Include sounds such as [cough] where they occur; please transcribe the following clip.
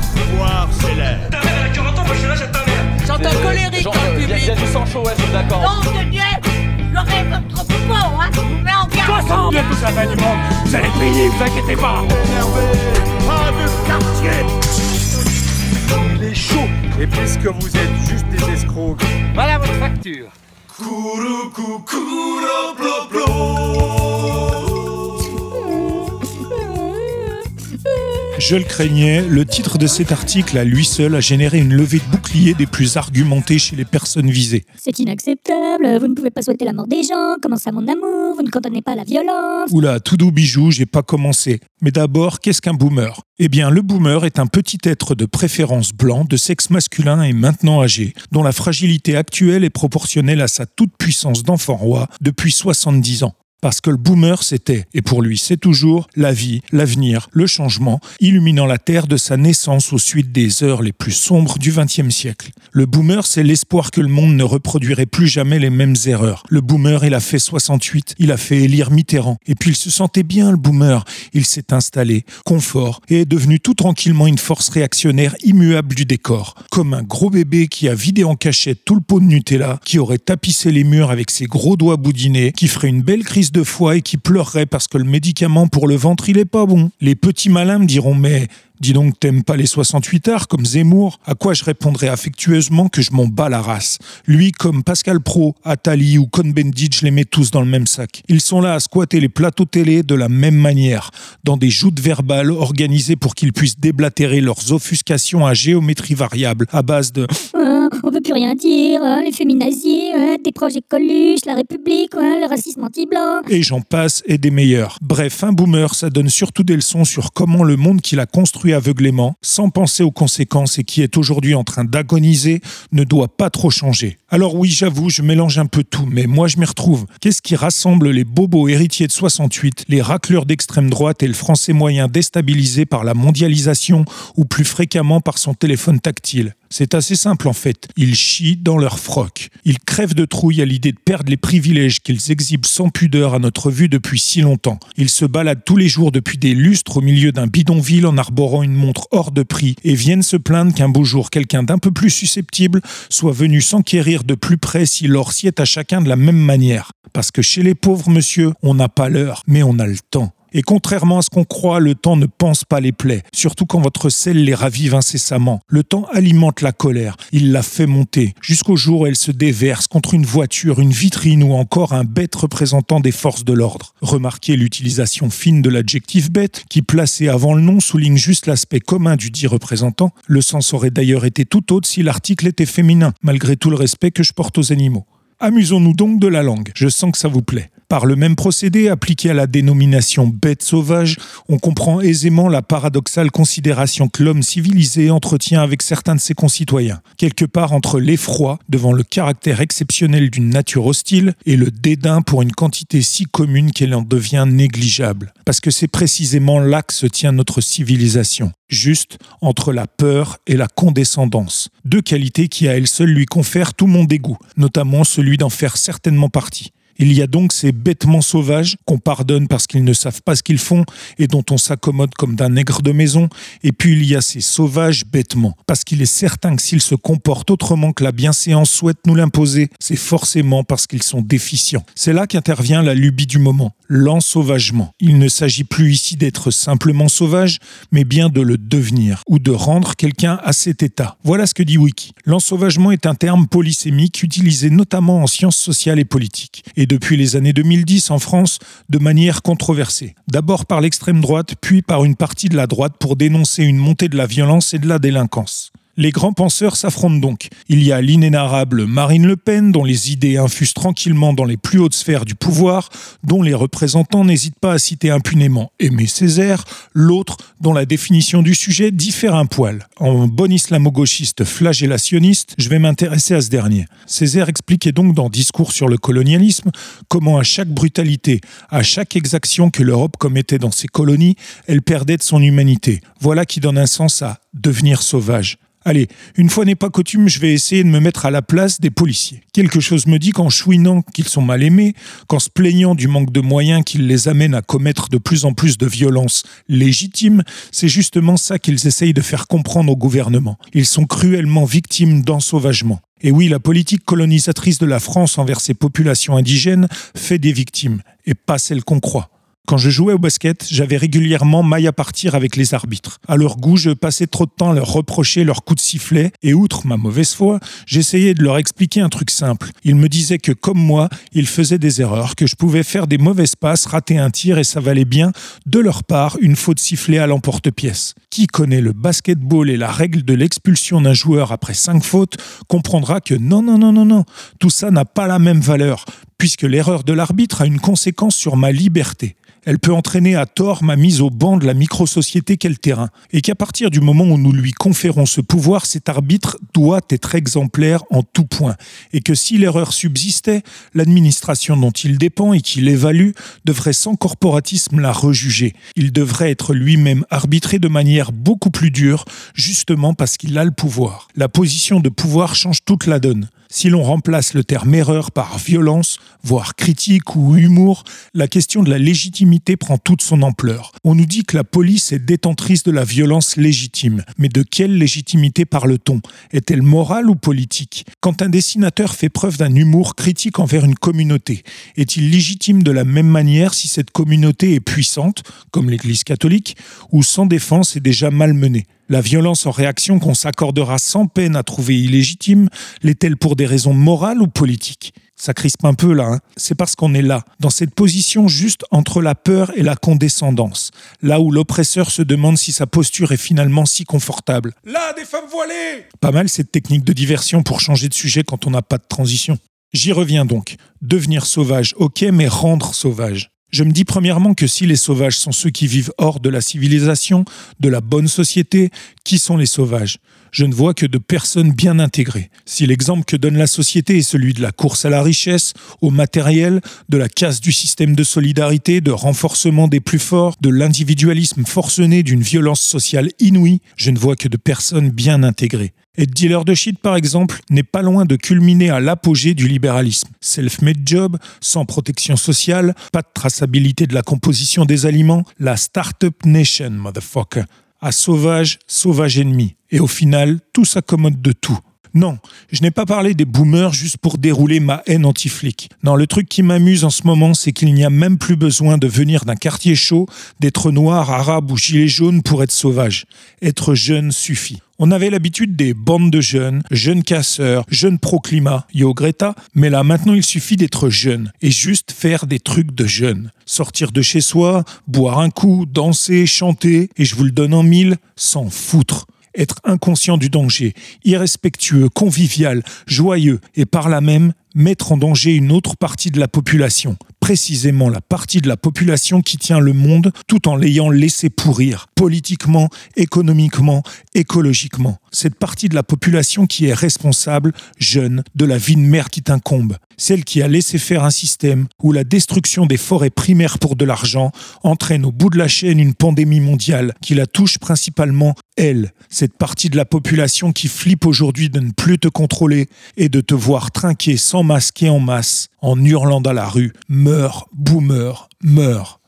pouvoir s'élève. Ta mère, elle a 40 ans, moi je suis là, j'ai ta mère. J'entends colérique dans le il y, a- public. du sang chaud, ouais, je suis d'accord. Nom de Dieu, comme trop fort, hein, je vous mets en garde. 60 de toute la fin du monde, vous allez payer, vous inquiétez pas. Énervé, pas de quartier. Il est chaud. Et puisque vous êtes juste des escrocs, Voilà votre facture. Je le craignais, le titre de cet article à lui seul a généré une levée de bouclier des plus argumentées chez les personnes visées. C'est inacceptable, vous ne pouvez pas souhaiter la mort des gens, comment ça mon amour, vous ne condamnez pas la violence. Oula, tout doux bijou, j'ai pas commencé. Mais d'abord, qu'est-ce qu'un boomer? Eh bien, le boomer est un petit être de préférence blanc, de sexe masculin et maintenant âgé, dont la fragilité actuelle est proportionnelle à sa toute-puissance d'enfant roi depuis 70 ans. Parce que le boomer, c'était, et pour lui c'est toujours, la vie, l'avenir, le changement, illuminant la Terre de sa naissance aux suites des heures les plus sombres du XXe siècle. Le boomer, c'est l'espoir que le monde ne reproduirait plus jamais les mêmes erreurs. Le boomer, il a fait 68, il a fait élire Mitterrand, et puis il se sentait bien, le boomer. Il s'est installé, confort, et est devenu tout tranquillement une force réactionnaire immuable du décor. Comme un gros bébé qui a vidé en cachette tout le pot de Nutella, qui aurait tapissé les murs avec ses gros doigts boudinés, qui ferait une belle crise de foie et qui pleurerait parce que le médicament pour le ventre, il est pas bon. Les petits malins me diront, mais Dis donc, t'aimes pas les 68 arts comme Zemmour? À quoi je répondrai affectueusement que je m'en bats la race? Lui, comme Pascal Pro, Attali ou Cohn-Bendit, je les mets tous dans le même sac. Ils sont là à squatter les plateaux télé de la même manière, dans des joutes verbales organisées pour qu'ils puissent déblatérer leurs offuscations à géométrie variable, à base de [laughs] on peut plus rien dire, hein, les féminazis, hein, des projets Coluche, la République, hein, le racisme anti-blanc. et j'en passe et des meilleurs. Bref, un boomer, ça donne surtout des leçons sur comment le monde qu'il a construit aveuglément, sans penser aux conséquences et qui est aujourd'hui en train d'agoniser, ne doit pas trop changer. Alors oui, j'avoue, je mélange un peu tout, mais moi je m'y retrouve. Qu'est-ce qui rassemble les bobos héritiers de 68, les racleurs d'extrême droite et le français moyen déstabilisé par la mondialisation ou plus fréquemment par son téléphone tactile? C'est assez simple en fait. Ils chient dans leur froc. Ils crèvent de trouille à l'idée de perdre les privilèges qu'ils exhibent sans pudeur à notre vue depuis si longtemps. Ils se baladent tous les jours depuis des lustres au milieu d'un bidonville en arborant une montre hors de prix et viennent se plaindre qu'un beau jour quelqu'un d'un peu plus susceptible soit venu s'enquérir de plus près si l'or sied à chacun de la même manière. Parce que chez les pauvres, monsieur, on n'a pas l'heure, mais on a le temps. Et contrairement à ce qu'on croit, le temps ne pense pas les plaies, surtout quand votre sel les ravive incessamment. Le temps alimente la colère, il la fait monter, jusqu'au jour où elle se déverse contre une voiture, une vitrine ou encore un bête représentant des forces de l'ordre. Remarquez l'utilisation fine de l'adjectif bête, qui placé avant le nom souligne juste l'aspect commun du dit représentant. Le sens aurait d'ailleurs été tout autre si l'article était féminin, malgré tout le respect que je porte aux animaux. Amusons-nous donc de la langue, je sens que ça vous plaît. Par le même procédé appliqué à la dénomination bête sauvage, on comprend aisément la paradoxale considération que l'homme civilisé entretient avec certains de ses concitoyens, quelque part entre l'effroi devant le caractère exceptionnel d'une nature hostile et le dédain pour une quantité si commune qu'elle en devient négligeable. Parce que c'est précisément là que se tient notre civilisation, juste entre la peur et la condescendance, deux qualités qui à elles seules lui confèrent tout mon dégoût, notamment celui d'en faire certainement partie. Il y a donc ces bêtements sauvages qu'on pardonne parce qu'ils ne savent pas ce qu'ils font et dont on s'accommode comme d'un nègre de maison. Et puis il y a ces sauvages bêtements, parce qu'il est certain que s'ils se comportent autrement que la bienséance souhaite nous l'imposer, c'est forcément parce qu'ils sont déficients. C'est là qu'intervient la lubie du moment, l'ensauvagement. Il ne s'agit plus ici d'être simplement sauvage, mais bien de le devenir, ou de rendre quelqu'un à cet état. Voilà ce que dit Wiki. L'ensauvagement est un terme polysémique utilisé notamment en sciences sociales et politiques. Depuis les années 2010 en France de manière controversée. D'abord par l'extrême droite, puis par une partie de la droite pour dénoncer une montée de la violence et de la délinquance. Les grands penseurs s'affrontent donc. Il y a l'inénarrable Marine Le Pen, dont les idées infusent tranquillement dans les plus hautes sphères du pouvoir, dont les représentants n'hésitent pas à citer impunément Aimé Césaire, l'autre dont la définition du sujet diffère un poil. En bon islamo-gauchiste flagellationniste, je vais m'intéresser à ce dernier. Césaire expliquait donc dans Discours sur le colonialisme comment à chaque brutalité, à chaque exaction que l'Europe commettait dans ses colonies, elle perdait de son humanité. Voilà qui donne un sens à devenir sauvage. Allez, une fois n'est pas coutume, je vais essayer de me mettre à la place des policiers. Quelque chose me dit qu'en chouinant qu'ils sont mal aimés, qu'en se plaignant du manque de moyens qui les amène à commettre de plus en plus de violences légitimes, c'est justement ça qu'ils essayent de faire comprendre au gouvernement. Ils sont cruellement victimes d'ensauvagement. Et oui, la politique colonisatrice de la France envers ses populations indigènes fait des victimes, et pas celles qu'on croit. Quand je jouais au basket, j'avais régulièrement maille à partir avec les arbitres. À leur goût, je passais trop de temps à leur reprocher leurs coups de sifflet, et outre ma mauvaise foi, j'essayais de leur expliquer un truc simple. Ils me disaient que, comme moi, ils faisaient des erreurs, que je pouvais faire des mauvaises passes, rater un tir, et ça valait bien, de leur part, une faute sifflée à l'emporte-pièce. Qui connaît le basketball et la règle de l'expulsion d'un joueur après cinq fautes comprendra que non, non, non, non, non, tout ça n'a pas la même valeur, puisque l'erreur de l'arbitre a une conséquence sur ma liberté. Elle peut entraîner à tort ma mise au banc de la microsociété qu'est le terrain, et qu'à partir du moment où nous lui conférons ce pouvoir, cet arbitre doit être exemplaire en tout point, et que si l'erreur subsistait, l'administration dont il dépend et qu'il évalue devrait sans corporatisme la rejuger. Il devrait être lui-même arbitré de manière beaucoup plus dure, justement parce qu'il a le pouvoir. La position de pouvoir change toute la donne. Si l'on remplace le terme erreur par violence, voire critique ou humour, la question de la légitimité prend toute son ampleur. On nous dit que la police est détentrice de la violence légitime. Mais de quelle légitimité parle-t-on? Est-elle morale ou politique? Quand un dessinateur fait preuve d'un humour critique envers une communauté, est-il légitime de la même manière si cette communauté est puissante, comme l'Église catholique, ou sans défense et déjà malmenée? La violence en réaction qu'on s'accordera sans peine à trouver illégitime l'est-elle pour des raisons morales ou politiques? Ça crispe un peu là, hein. c'est parce qu'on est là, dans cette position juste entre la peur et la condescendance, là où l'oppresseur se demande si sa posture est finalement si confortable. Là, des femmes voilées Pas mal cette technique de diversion pour changer de sujet quand on n'a pas de transition. J'y reviens donc. Devenir sauvage, ok, mais rendre sauvage. Je me dis premièrement que si les sauvages sont ceux qui vivent hors de la civilisation, de la bonne société, qui sont les sauvages? Je ne vois que de personnes bien intégrées. Si l'exemple que donne la société est celui de la course à la richesse, au matériel, de la casse du système de solidarité, de renforcement des plus forts, de l'individualisme forcené d'une violence sociale inouïe, je ne vois que de personnes bien intégrées. Et dealer de shit, par exemple, n'est pas loin de culminer à l'apogée du libéralisme. Self-made job, sans protection sociale, pas de traçabilité de la composition des aliments, la Startup Nation, motherfucker. À sauvage, sauvage ennemi. Et au final, tout s'accommode de tout. Non, je n'ai pas parlé des boomers juste pour dérouler ma haine anti-flic. Non, le truc qui m'amuse en ce moment, c'est qu'il n'y a même plus besoin de venir d'un quartier chaud, d'être noir, arabe ou gilet jaune pour être sauvage. Être jeune suffit. On avait l'habitude des bandes de jeunes, jeunes casseurs, jeunes pro-climat, yo Greta, mais là maintenant il suffit d'être jeune et juste faire des trucs de jeunes. Sortir de chez soi, boire un coup, danser, chanter, et je vous le donne en mille, s'en foutre être inconscient du danger, irrespectueux, convivial, joyeux et par là même mettre en danger une autre partie de la population, précisément la partie de la population qui tient le monde tout en l'ayant laissé pourrir, politiquement, économiquement, écologiquement. Cette partie de la population qui est responsable, jeune, de la vie de mère qui t'incombe. Celle qui a laissé faire un système où la destruction des forêts primaires pour de l'argent entraîne au bout de la chaîne une pandémie mondiale qui la touche principalement elle, cette partie de la population qui flippe aujourd'hui de ne plus te contrôler et de te voir trinquer sans masquer en masse, en hurlant dans la rue Meurs, boomer, meurs.